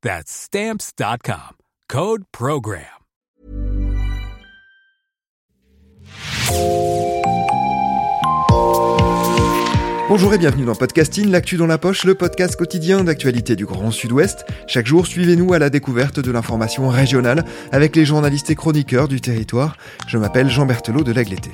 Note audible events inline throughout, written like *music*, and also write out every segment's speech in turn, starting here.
That's Stamps.com. Code Program. Bonjour et bienvenue dans Podcasting, l'actu dans la poche, le podcast quotidien d'actualité du Grand Sud-Ouest. Chaque jour, suivez-nous à la découverte de l'information régionale avec les journalistes et chroniqueurs du territoire. Je m'appelle Jean Berthelot de l'Agleté.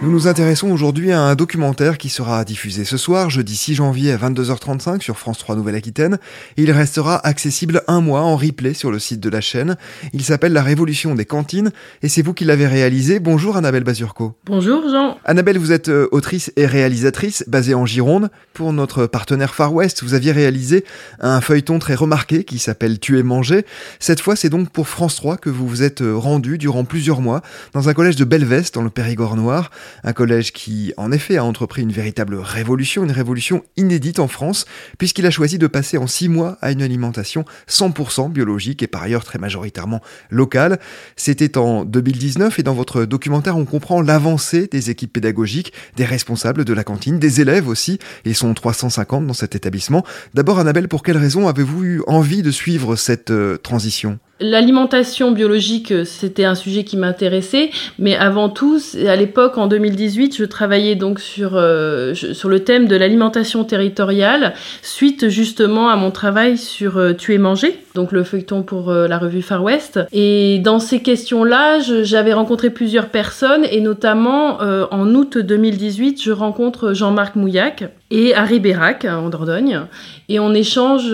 Nous nous intéressons aujourd'hui à un documentaire qui sera diffusé ce soir, jeudi 6 janvier à 22h35 sur France 3 Nouvelle-Aquitaine, il restera accessible un mois en replay sur le site de la chaîne. Il s'appelle La Révolution des cantines, et c'est vous qui l'avez réalisé. Bonjour Annabelle Bazurko. Bonjour Jean. Annabelle, vous êtes euh, autrice et réalisatrice basée en Gironde. Pour notre partenaire Far West, vous aviez réalisé un feuilleton très remarqué qui s'appelle Tuer manger. Cette fois, c'est donc pour France 3 que vous vous êtes euh, rendu durant plusieurs mois dans un collège de Belveste dans le Périgord noir. Un collège qui, en effet, a entrepris une véritable révolution, une révolution inédite en France, puisqu'il a choisi de passer en six mois à une alimentation 100% biologique et par ailleurs très majoritairement locale. C'était en 2019 et dans votre documentaire, on comprend l'avancée des équipes pédagogiques, des responsables de la cantine, des élèves aussi. Ils sont 350 dans cet établissement. D'abord, Annabelle, pour quelles raisons avez-vous eu envie de suivre cette euh, transition? L'alimentation biologique, c'était un sujet qui m'intéressait, mais avant tout, à l'époque, en 2018, je travaillais donc sur, euh, sur le thème de l'alimentation territoriale, suite justement à mon travail sur euh, Tuer manger, donc le feuilleton pour euh, la revue Far West. Et dans ces questions-là, j'avais rencontré plusieurs personnes, et notamment en août 2018, je rencontre Jean-Marc Mouillac et Harry Bérac en Dordogne, et on échange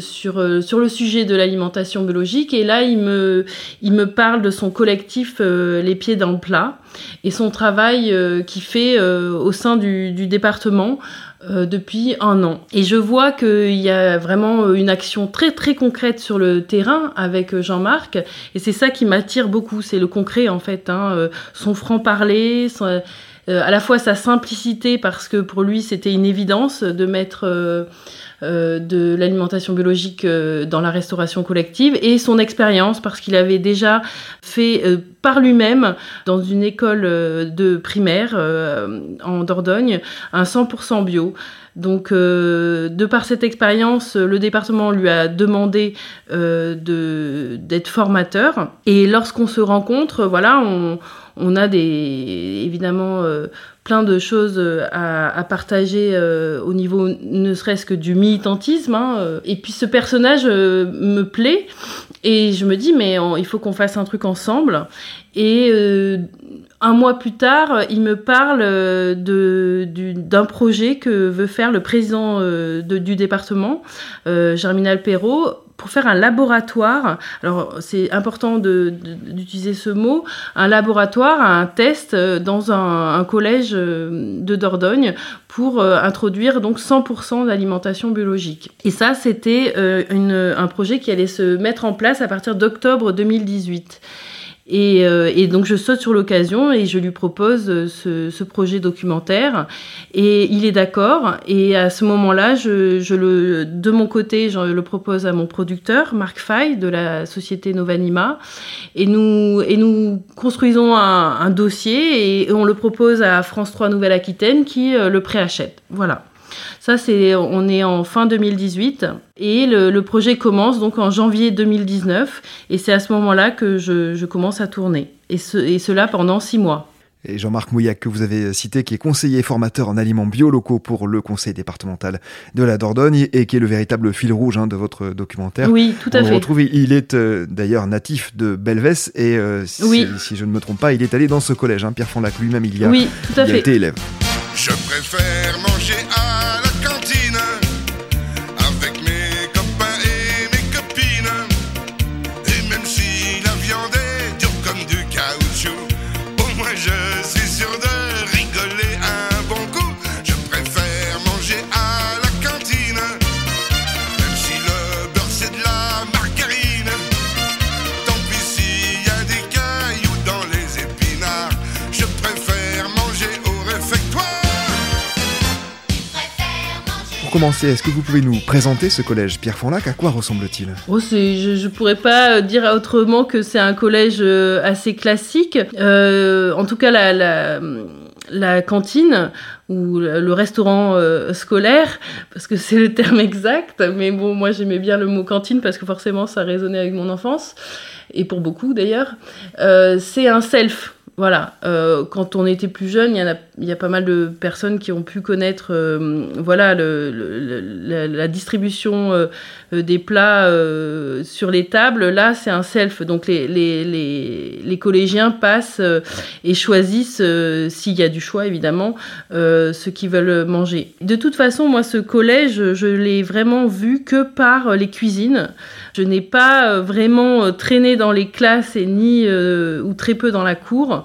sur, sur le sujet de l'alimentation biologique et là, il me, il me parle de son collectif euh, Les Pieds dans le Plat et son travail euh, qu'il fait euh, au sein du, du département depuis un an. Et je vois qu'il y a vraiment une action très très concrète sur le terrain avec Jean-Marc. Et c'est ça qui m'attire beaucoup, c'est le concret en fait. Hein, son franc-parler, à la fois sa simplicité parce que pour lui c'était une évidence de mettre euh, de l'alimentation biologique euh, dans la restauration collective et son expérience parce qu'il avait déjà fait euh, par lui-même dans une école de primaire en Dordogne un 100% bio. Donc, de par cette expérience, le département lui a demandé d'être formateur. Et lorsqu'on se rencontre, voilà, on, on a des évidemment euh, plein de choses euh, à, partager euh, au niveau ne serait-ce que du militantisme. Hein, et puis ce personnage me plaît et je me dis mais il faut qu'on fasse un truc ensemble. Et un mois plus tard, il me parle d'un projet que veut faire le président du département, Germinal Perrault, pour faire un laboratoire, alors c'est important d'utiliser ce mot, un laboratoire, un test euh, dans un, collège euh, de Dordogne pour euh, introduire donc 100% d'alimentation biologique. Et ça, c'était un projet qui allait se mettre en place à partir d'octobre 2018. Euh, et, donc je saute sur l'occasion et je lui propose euh, ce, projet documentaire. Et il est d'accord. Et à ce moment-là je, de mon côté je le propose à mon producteur Marc Fay de la société Novanima. Et nous et nous construisons un, dossier et on le propose à France 3 Nouvelle-Aquitaine qui euh, le préachète. Voilà ça, c'est, on est en fin 2018 et le, projet commence donc en janvier 2019 et c'est à ce moment-là que je, commence à tourner et, ce, et cela pendant six mois. Et Jean-Marc Mouillac, que vous avez cité, qui est conseiller formateur en aliments bio locaux pour le conseil départemental de la Dordogne et qui est le véritable fil rouge hein, de votre documentaire. Oui, tout à On fait. retrouve, il est euh, d'ailleurs natif de Belvès et euh, si, Oui. si je ne me trompe pas, il est allé dans ce collège. Hein, Pierre Fonlac lui-même, il y a, Oui, tout à il a fait. été élève. Je préfère manger à la commencer, est-ce que vous pouvez nous présenter ce collège Pierre Fonlac À quoi ressemble-t-il? Oh, je, je pourrais pas euh, dire autrement que c'est un collège euh, assez classique. Euh, en tout cas, la, cantine ou le restaurant scolaire, parce que c'est le terme exact. Mais bon, moi j'aimais bien le mot cantine parce que forcément ça résonnait avec mon enfance et pour beaucoup d'ailleurs. C'est un self. Voilà, euh, quand on était plus jeune, il y, y a pas mal de personnes qui ont pu connaître euh, voilà, le, le- la, la distribution euh, des plats euh, sur les tables. Là, c'est un self. Donc, les, les, les, les collégiens passent euh, et choisissent, euh, s'il y a du choix évidemment, ce qu'ils veulent manger. De toute façon, moi, ce collège, je l'ai vraiment vu que par les cuisines. Je n'ai pas vraiment traîné dans les classes et ni ou très peu dans la cour.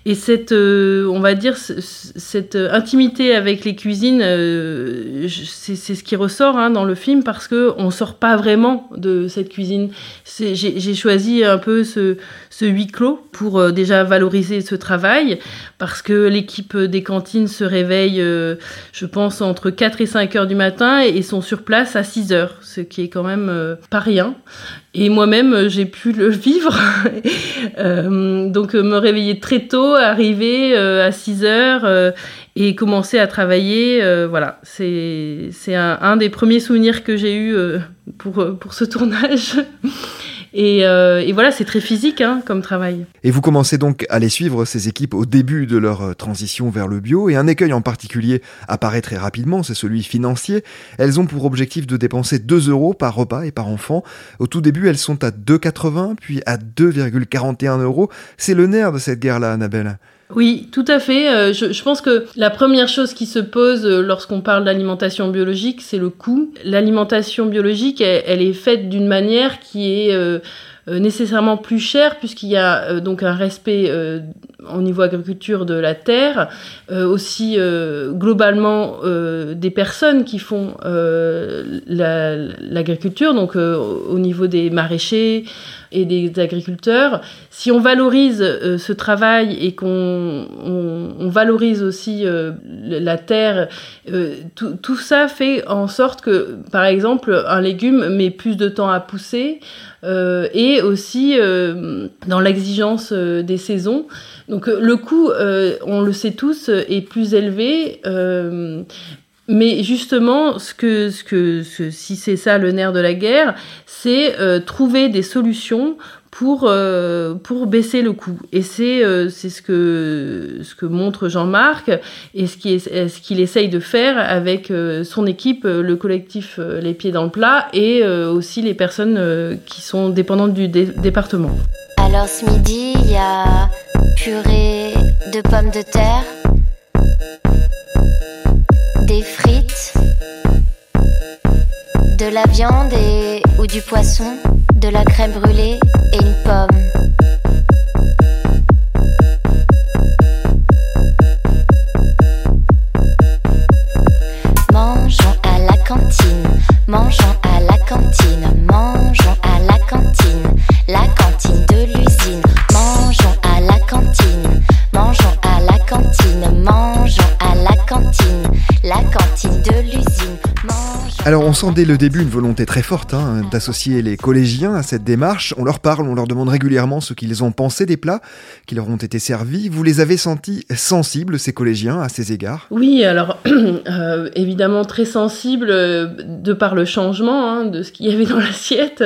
Et cette, euh, on va dire, cette euh, intimité avec les cuisines, euh, c'est ce qui ressort hein, dans le film parce que on sort pas vraiment de cette cuisine. J'ai choisi un peu ce, ce huis clos pour euh, déjà valoriser ce travail parce que l'équipe des cantines se réveille, je pense, entre 4 et 5 heures du matin et sont sur place à 6 heures, ce qui est quand même pas rien. Et moi-même, j'ai pu le *laughs* vivre. Donc, me réveiller très tôt, arriver euh, à 6 heures euh, et commencer à travailler. euh, voilà, c'est un, un des premiers souvenirs que j'ai eu pour, pour ce tournage. *laughs* Et, euh, et voilà, c'est très physique hein, comme travail. Et vous commencez donc à les suivre, ces équipes, au début de leur euh, transition vers le bio, et un écueil en particulier apparaît très rapidement, c'est celui financier. Elles ont pour objectif de dépenser 2 euros par repas et par enfant. Au tout début, elles sont à 2,80, puis à 2,41 euros. C'est le nerf de cette guerre-là, Annabelle. Oui, tout à fait. Euh, je, pense que la première chose qui se pose euh, lorsqu'on parle d'alimentation biologique, c'est le coût. L'alimentation biologique, elle, elle est faite d'une manière qui est euh, nécessairement plus chère puisqu'il y a donc un respect au niveau agriculture de la terre, euh, aussi euh, globalement euh, des personnes qui font la- l'agriculture, donc au niveau des maraîchers et des agriculteurs. Si on valorise ce travail et qu'on on, on valorise aussi la terre, tout, tout ça fait en sorte que, par exemple, un légume met plus de temps à pousser et aussi dans l'exigence des saisons. Donc euh, le coût, euh, on le sait tous, euh, est plus élevé. mais justement, ce que, ce que, si c'est ça le nerf de la guerre, c'est trouver des solutions pour, pour baisser le coût. Et c'est ce, que, ce que montre Jean-Marc et ce qu'il ce essaye de faire avec son équipe, le collectif Les Pieds dans le Plat et aussi les personnes qui sont dépendantes du dé- département. Alors ce midi, il y a purée de pommes de terre, des frites, de la viande et ou du poisson, de la crème brûlée et une pomme. Alors on sent dès le début une volonté très forte hein, d'associer les collégiens à cette démarche. On leur parle, on leur demande régulièrement ce qu'ils ont pensé des plats qui leur ont été servis. Vous les avez sentis sensibles, ces collégiens, à ces égards? Oui, alors *clears throat* euh, évidemment très sensibles euh, de par le changement hein, de ce qu'il y avait dans *laughs* l'assiette.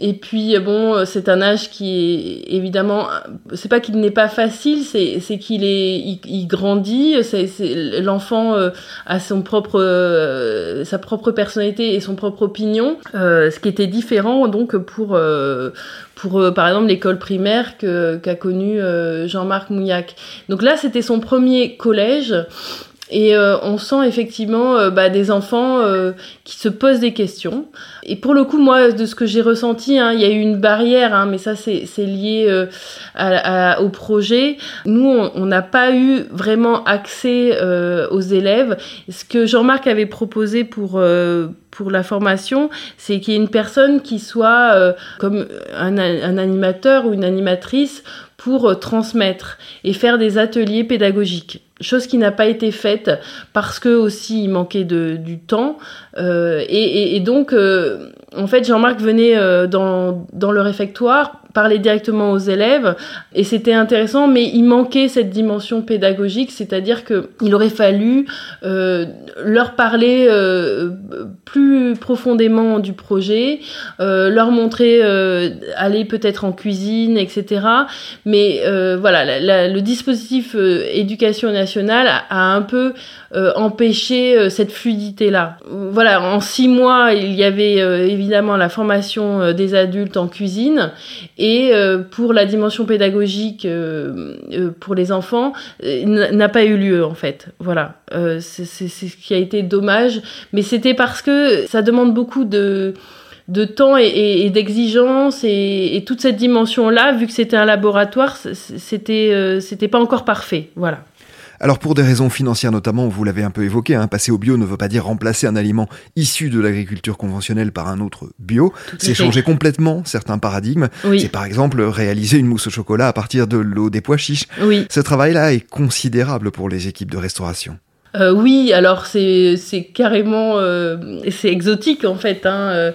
Et puis bon, c'est un âge qui est évidemment, c'est pas qu'il n'est pas facile, c'est qu'il est, il, grandit. C'est l'enfant euh, a son propre, sa propre personnalité et son propre opinion, euh, ce qui était différent donc pour, euh, pour euh, par exemple l'école primaire qu'a connu Jean-Marc Mouillac. Donc là, c'était son premier collège. Et on sent effectivement bah, des enfants qui se posent des questions. Et pour le coup, moi, de ce que j'ai ressenti, hein, il y a eu une barrière, hein, mais ça, c'est lié au projet. Nous, on n'a pas eu vraiment accès aux élèves. Ce que Jean-Marc avait proposé pour pour la formation, c'est qu'il y ait une personne qui soit euh, comme un, animateur ou une animatrice pour euh, transmettre et faire des ateliers pédagogiques. Chose qui n'a pas été faite parce que aussi il manquait de, du temps. Euh, et, donc en fait Jean-Marc venait dans, dans le réfectoire parler directement aux élèves et c'était intéressant mais il manquait cette dimension pédagogique c'est-à-dire que il aurait fallu euh, leur parler euh, plus profondément du projet euh, leur montrer aller peut-être en cuisine etc mais voilà le dispositif éducation nationale a, un peu empêché cette fluidité là voilà en six mois il y avait évidemment la formation des adultes en cuisine et euh, pour la dimension pédagogique euh, euh, pour les enfants n'a pas eu lieu en fait. Voilà, c'est ce qui a été dommage, mais c'était parce que ça demande beaucoup de de temps et, d'exigence et, toute cette dimension là vu que c'était un laboratoire c'était c'était pas encore parfait. Voilà alors pour des raisons financières notamment, vous l'avez un peu évoqué, hein, passer au bio ne veut pas dire remplacer un aliment issu de l'agriculture conventionnelle par un autre bio. C'est changer complètement certains paradigmes. C'est par exemple réaliser une mousse au chocolat à partir de l'eau des pois chiches. Ce travail-là est considérable pour les équipes de restauration. Euh, oui, alors c'est carrément euh, c'est exotique en fait. Hein, euh,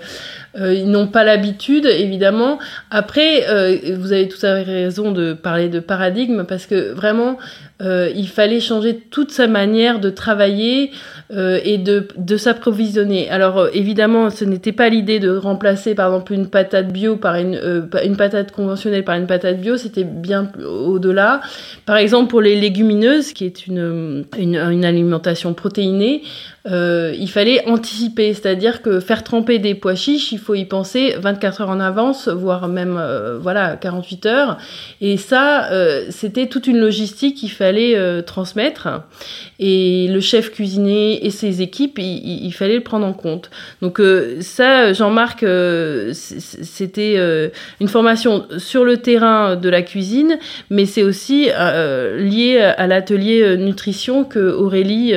euh, ils n'ont pas l'habitude, évidemment. Après, euh, vous avez tout à fait raison de parler de paradigme parce que vraiment, euh, il fallait changer toute sa manière de travailler et de, de s'approvisionner. Alors évidemment, ce n'était pas l'idée de remplacer par exemple une patate bio par une, une patate conventionnelle par une patate bio, c'était bien au-delà. Par exemple, pour les légumineuses, qui est une, une, alimentation protéinée, il fallait anticiper, c'est-à-dire que faire tremper des pois chiches, faut y penser 24 heures en avance, voire même euh, voilà 48 heures. Et ça, euh, c'était toute une logistique qu'il fallait transmettre. Et le chef cuisinier et ses équipes, il, fallait le prendre en compte. Donc ça, Jean-Marc, c'était une formation sur le terrain de la cuisine, mais c'est aussi lié à l'atelier nutrition que Aurélie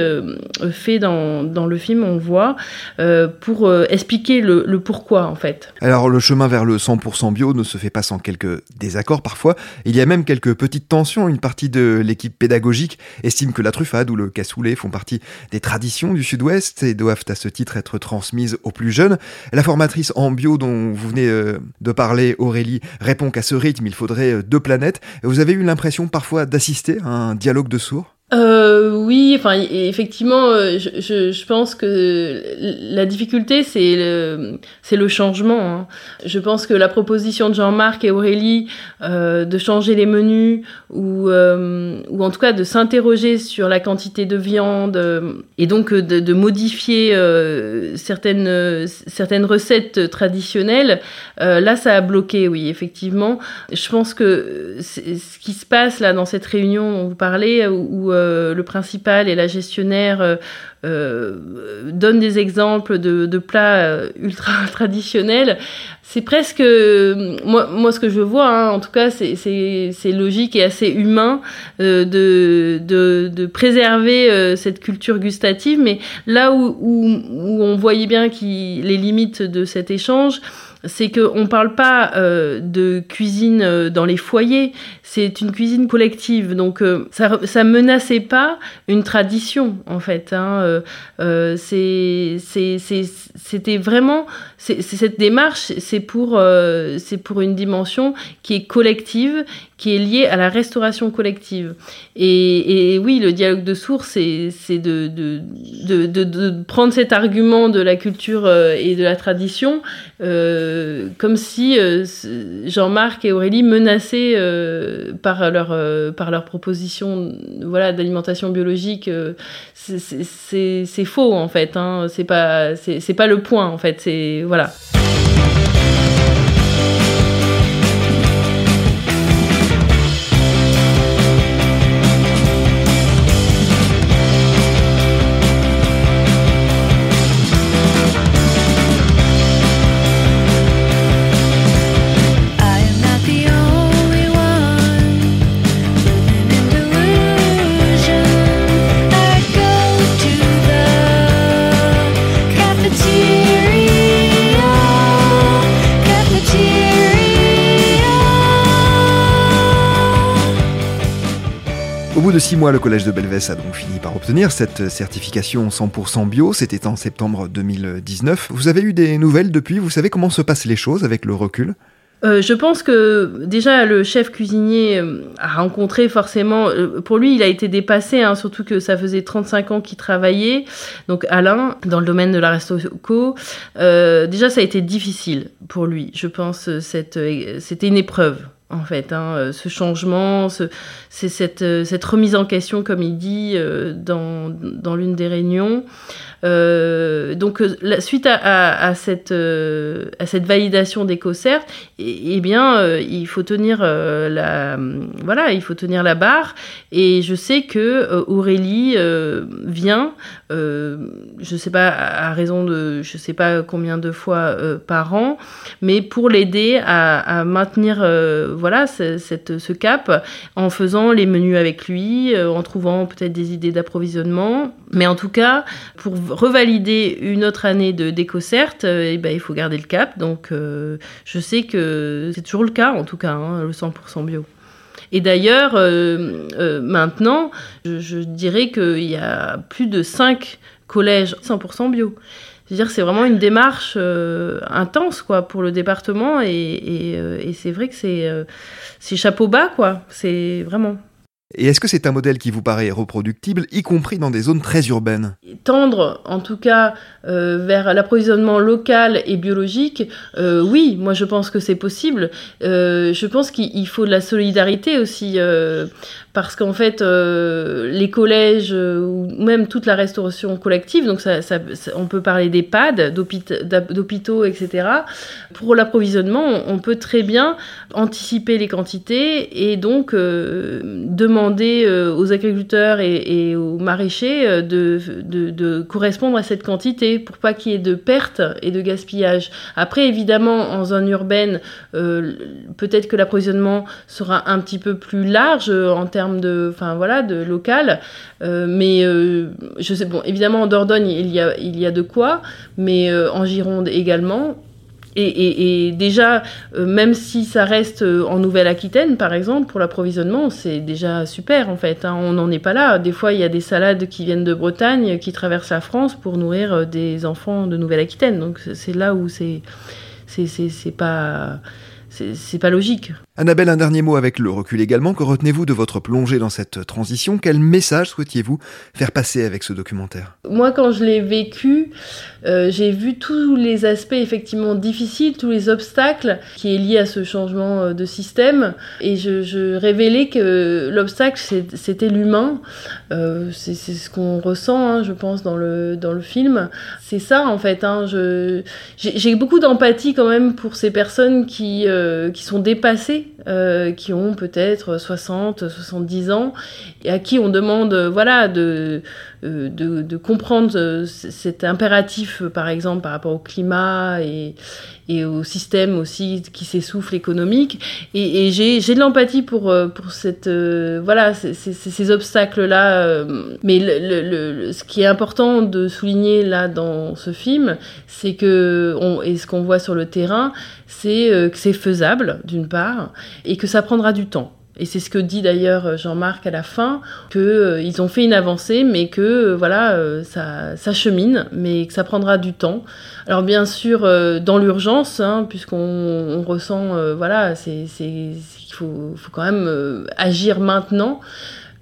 fait dans dans, le film, on voit, euh, pour euh, expliquer le, pourquoi en fait. Alors le chemin vers le 100% bio ne se fait pas sans quelques désaccords parfois. Il y a même quelques petites tensions. Une partie de l'équipe pédagogique estime que la truffade ou le cassoulet font partie des traditions du Sud-Ouest et doivent à ce titre être transmises aux plus jeunes. La formatrice en bio dont vous venez euh, de parler, Aurélie, répond qu'à ce rythme, il faudrait deux planètes. Vous avez eu l'impression parfois d'assister à un dialogue de sourds? Euh, oui, enfin effectivement, euh, je, je, je, pense que la difficulté c'est le c'est le changement. Hein. Je pense que la proposition de Jean-Marc et Aurélie euh, de changer les menus ou euh, ou en tout cas de s'interroger sur la quantité de viande euh, et donc de, de modifier certaines certaines recettes traditionnelles, là ça a bloqué. Oui, effectivement. Je pense que ce qui se passe là dans cette réunion dont vous parlez où euh, le principal et la gestionnaire euh, euh, donnent des exemples de, plats ultra *laughs* traditionnels, c'est presque moi, moi ce que je vois hein, en tout cas c'est logique et assez humain de, de, préserver cette culture gustative mais là où, où, on voyait bien les limites de cet échange c'est qu'on ne parle pas euh, de cuisine euh, dans les foyers, c'est une cuisine collective. Donc euh, ça ne menaçait pas une tradition, en fait. Hein. C'était vraiment... cette démarche, c'est pour, c'est pour une dimension qui est collective, qui est liée à la restauration collective. Et, oui, le dialogue de sourds, c'est de prendre cet argument de la culture et de la tradition euh, comme si euh, Jean-Marc et Aurélie menaçaient euh, par leur par leur proposition voilà d'alimentation biologique c'est faux en fait hein. c'est pas c'est pas le point en fait c'est voilà bout de six mois, le collège de Belvès a donc fini par obtenir cette certification 100% bio. C'était en septembre 2019. Vous avez eu des nouvelles depuis? Vous savez comment se passent les choses avec le recul? Euh, je pense que déjà le chef cuisinier euh, a rencontré forcément, euh, pour lui il a été dépassé, hein, surtout que ça faisait 35 ans qu'il travaillait, donc Alain, dans le domaine de la restauration. déjà ça a été difficile pour lui, je pense, c'était une épreuve en fait, hein, euh, ce changement, c'est cette, euh, cette, remise en question, comme il dit euh, dans l'une des réunions. Euh, donc, la, suite à, cette, à cette validation d'EcoCert, eh, eh bien, il faut tenir la, voilà, il faut tenir la barre. Et je sais que Aurélie vient, je sais pas à raison de, je sais pas combien de fois par an, mais pour l'aider à, à maintenir voilà, cette, ce cap en faisant les menus avec lui, euh, en trouvant peut-être des idées d'approvisionnement. Mais en tout cas, pour revalider une autre année de d'écocert, euh, eh ben, il faut garder le cap. Donc euh, je sais que c'est toujours le cas, en tout cas, hein, le 100% bio. Et d'ailleurs, maintenant, je, dirais qu'il y a plus de 5 collèges 100% bio dire, c'est vraiment une démarche euh, intense quoi pour le département et, euh, c'est vrai que euh, c'est chapeau bas quoi. C'est vraiment. Et est-ce que c'est un modèle qui vous paraît reproductible, y compris dans des zones très urbaines? Tendre, en tout cas, vers l'approvisionnement local et biologique, oui, moi je pense que c'est possible. je pense qu'il faut de la solidarité aussi parce qu'en fait, euh, les collèges euh, ou même toute la restauration collective, donc on peut parler d'EHPAD, d'hôpitaux, etc. Pour l'approvisionnement, on peut très bien anticiper les quantités et donc euh, demander euh, aux agriculteurs et, aux maraîchers de, de, correspondre à cette quantité pour pas qu'il y ait de pertes et de gaspillage. Après, évidemment, en zone urbaine, peut-être que l'approvisionnement sera un petit peu plus large en termes de, enfin voilà, de local. Euh, mais euh, je sais, bon, évidemment en Dordogne il y a, il y a de quoi, mais euh, en Gironde également. Et, déjà, même si ça reste en Nouvelle-Aquitaine, par exemple, pour l'approvisionnement, c'est déjà super en fait. Hein. on n'en est pas là. Des fois, il y a des salades qui viennent de Bretagne, qui traversent la France pour nourrir des enfants de Nouvelle-Aquitaine. Donc c'est là où c'est c'est pas logique. Annabelle, un dernier mot avec le recul également. Que retenez-vous de votre plongée dans cette transition? Quel message souhaitiez-vous faire passer avec ce documentaire? Moi, quand je l'ai vécu, euh, j'ai vu tous les aspects effectivement difficiles, tous les obstacles qui est lié à ce changement euh, de système. Et je, je révélais que l'obstacle, c'était l'humain. Euh, c'est ce qu'on ressent, hein, je pense, dans le, dans le film. C'est ça, en fait. Hein, j'ai beaucoup d'empathie quand même pour ces personnes qui, euh, qui sont dépassées, euh, qui ont peut-être 60, 70 ans, et à qui on demande, voilà, de de, de, comprendre cet impératif, par exemple, par rapport au climat et, au système aussi qui s'essouffle économique. Et, et j'ai, de l'empathie pour, pour cette, voilà, ces, obstacles-là. Mais ce qui est important de souligner là dans ce film, c'est que, et ce qu'on voit sur le terrain, c'est que c'est faisable, d'une part, et que ça prendra du temps. Et c'est ce que dit d'ailleurs Jean-Marc à la fin, qu'ils euh, ont fait une avancée, mais que euh, voilà, euh, ça, ça, chemine, mais que ça prendra du temps. Alors bien sûr, dans l'urgence, hein, puisqu'on on ressent, voilà, c'est qu'il faut, faut, quand même agir maintenant.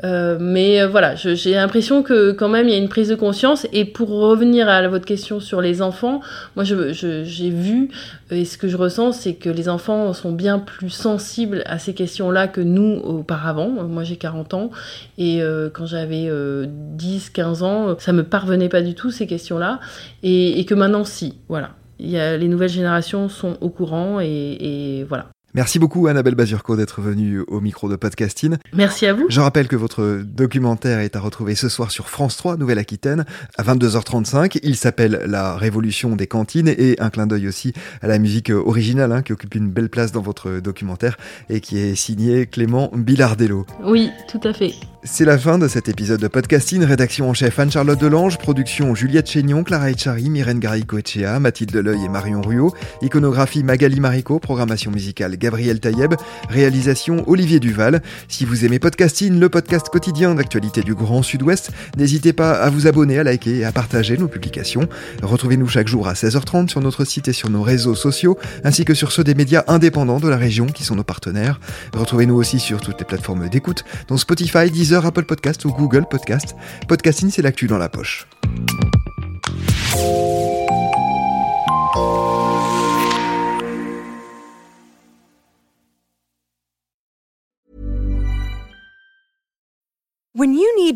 Euh, mais euh, voilà, j'ai l'impression que quand même il y a une prise de conscience. Et pour revenir à votre question sur les enfants, moi j'ai vu et ce que je ressens, c'est que les enfants sont bien plus sensibles à ces questions-là que nous auparavant. Moi j'ai 40 ans et euh, quand j'avais 10, 15 ans, ça me parvenait pas du tout ces questions-là. Et, que maintenant si, voilà. Les nouvelles générations sont au courant et voilà. Merci beaucoup Annabelle Bazurko d'être venue au micro de Podcasting. Merci à vous. Je rappelle que votre documentaire est à retrouver ce soir sur France 3, Nouvelle-Aquitaine, à 22h35. Il s'appelle La Révolution des cantines et un clin d'œil aussi à la musique originale hein, qui occupe une belle place dans votre documentaire et qui est signé Clément Bilardello. Oui, tout à fait. C'est la fin de cet épisode de podcasting. Rédaction en chef Anne-Charlotte Delange, production Juliette Chénion, Clara Echari, Myrène Garico-Echea, Mathilde Deleuil et Marion Ruot, iconographie Magali Marico, programmation musicale Gabriel Taïeb, réalisation Olivier Duval. Si vous aimez podcasting, le podcast quotidien d'actualité du Grand Sud-Ouest, n'hésitez pas à vous abonner, à liker et à partager nos publications. Retrouvez-nous chaque jour à 16h30 sur notre site et sur nos réseaux sociaux, ainsi que sur ceux des médias indépendants de la région qui sont nos partenaires. Retrouvez-nous aussi sur toutes les plateformes d'écoute, dont Spotify, Deezer, Apple Podcast ou Google Podcast. Podcasting, c'est l'actu dans la poche.